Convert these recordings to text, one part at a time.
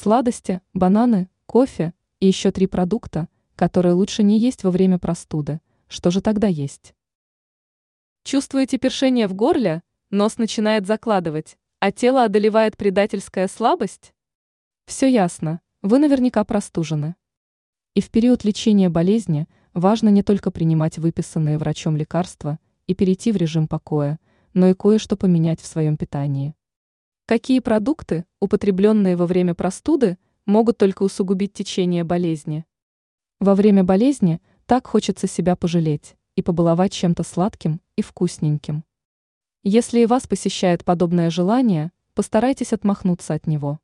Сладости, бананы, кофе и еще три продукта, которые лучше не есть во время простуды. Что же тогда есть? Чувствуете першение в горле? Нос начинает закладывать, а тело одолевает предательская слабость? Все ясно, вы наверняка простужены. И в период лечения болезни важно не только принимать выписанные врачом лекарства и перейти в режим покоя, но и кое-что поменять в своем питании. Какие продукты, употребленные во время простуды, могут только усугубить течение болезни? Во время болезни так хочется себя пожалеть и побаловать чем-то сладким и вкусненьким. Если и вас посещает подобное желание, постарайтесь отмахнуться от него.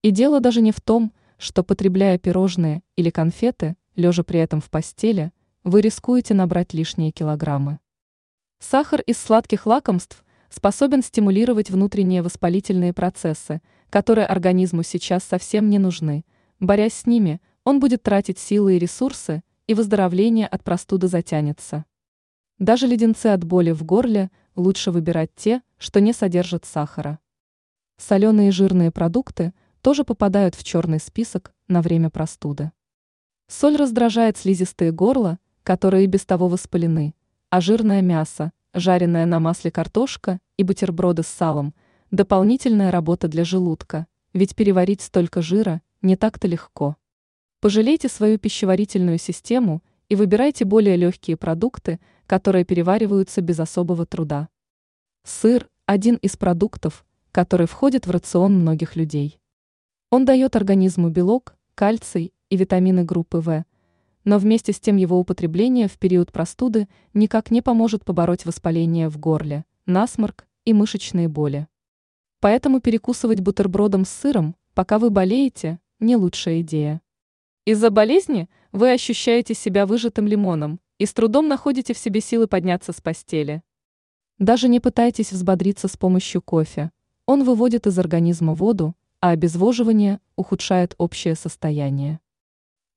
И дело даже не в том, что потребляя пирожные или конфеты, лежа при этом в постели, вы рискуете набрать лишние килограммы. Сахар из сладких лакомств способен стимулировать внутренние воспалительные процессы, которые организму сейчас совсем не нужны. Борясь с ними, он будет тратить силы и ресурсы, и выздоровление от простуды затянется. Даже леденцы от боли в горле лучше выбирать те, что не содержат сахара. Соленые и жирные продукты тоже попадают в черный список на время простуды. Соль раздражает слизистые горла, которые и без того воспалены, а жирное мясо, жареное на масле картошка и бутерброды с салом – дополнительная работа для желудка, ведь переварить столько жира не так-то легко. Пожалейте свою пищеварительную систему и выбирайте более легкие продукты, которые перевариваются без особого труда. Сыр – один из продуктов, который входит в рацион многих людей. Он дает организму белок, кальций и витамины группы В, но вместе с тем его употребление в период простуды никак не поможет побороть воспаление в горле, насморк и мышечные боли. Поэтому перекусывать бутербродом с сыром, пока вы болеете, не лучшая идея. Из-за болезни вы ощущаете себя выжатым лимоном и с трудом находите в себе силы подняться с постели. Даже не пытайтесь взбодриться с помощью кофе. Он выводит из организма воду, а обезвоживание ухудшает общее состояние.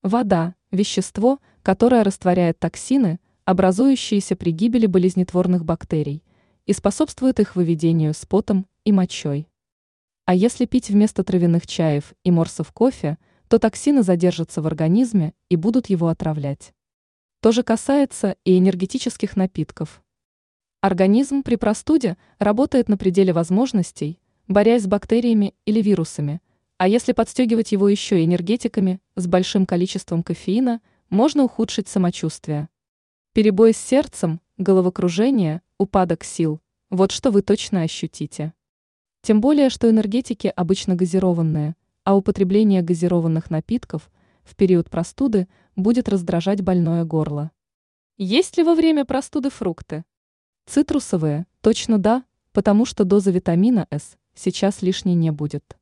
Вода – вещество, которое растворяет токсины, образующиеся при гибели болезнетворных бактерий, и способствует их выведению с потом и мочой. А если пить вместо травяных чаев и морсов кофе – то токсины задержатся в организме и будут его отравлять. То же касается и энергетических напитков. Организм при простуде работает на пределе возможностей, борясь с бактериями или вирусами, а если подстегивать его еще энергетиками с большим количеством кофеина, можно ухудшить самочувствие. Перебой с сердцем, головокружение, упадок сил – вот что вы точно ощутите. Тем более, что энергетики обычно газированные – а употребление газированных напитков в период простуды будет раздражать больное горло. Есть ли во время простуды фрукты? Цитрусовые, точно да, потому что доза витамина С сейчас лишней не будет.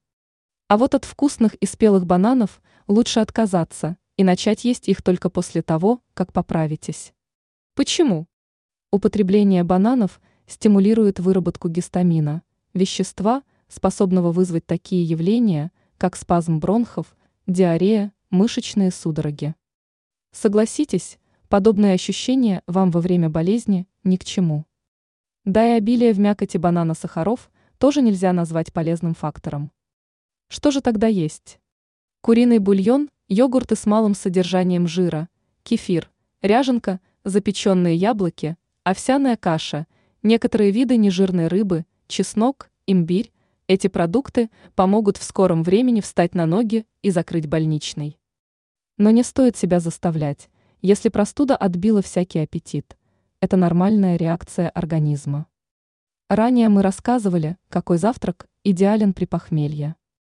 А вот от вкусных и спелых бананов лучше отказаться и начать есть их только после того, как поправитесь. Почему? Употребление бананов стимулирует выработку гистамина, вещества, способного вызвать такие явления – как спазм бронхов, диарея, мышечные судороги. Согласитесь, подобные ощущения вам во время болезни ни к чему. Да и обилие в мякоти банана сахаров тоже нельзя назвать полезным фактором. Что же тогда есть? Куриный бульон, йогурты с малым содержанием жира, кефир, ряженка, запеченные яблоки, овсяная каша, некоторые виды нежирной рыбы, чеснок, имбирь, эти продукты помогут в скором времени встать на ноги и закрыть больничный. Но не стоит себя заставлять, если простуда отбила всякий аппетит. Это нормальная реакция организма. Ранее мы рассказывали, какой завтрак идеален при похмелье.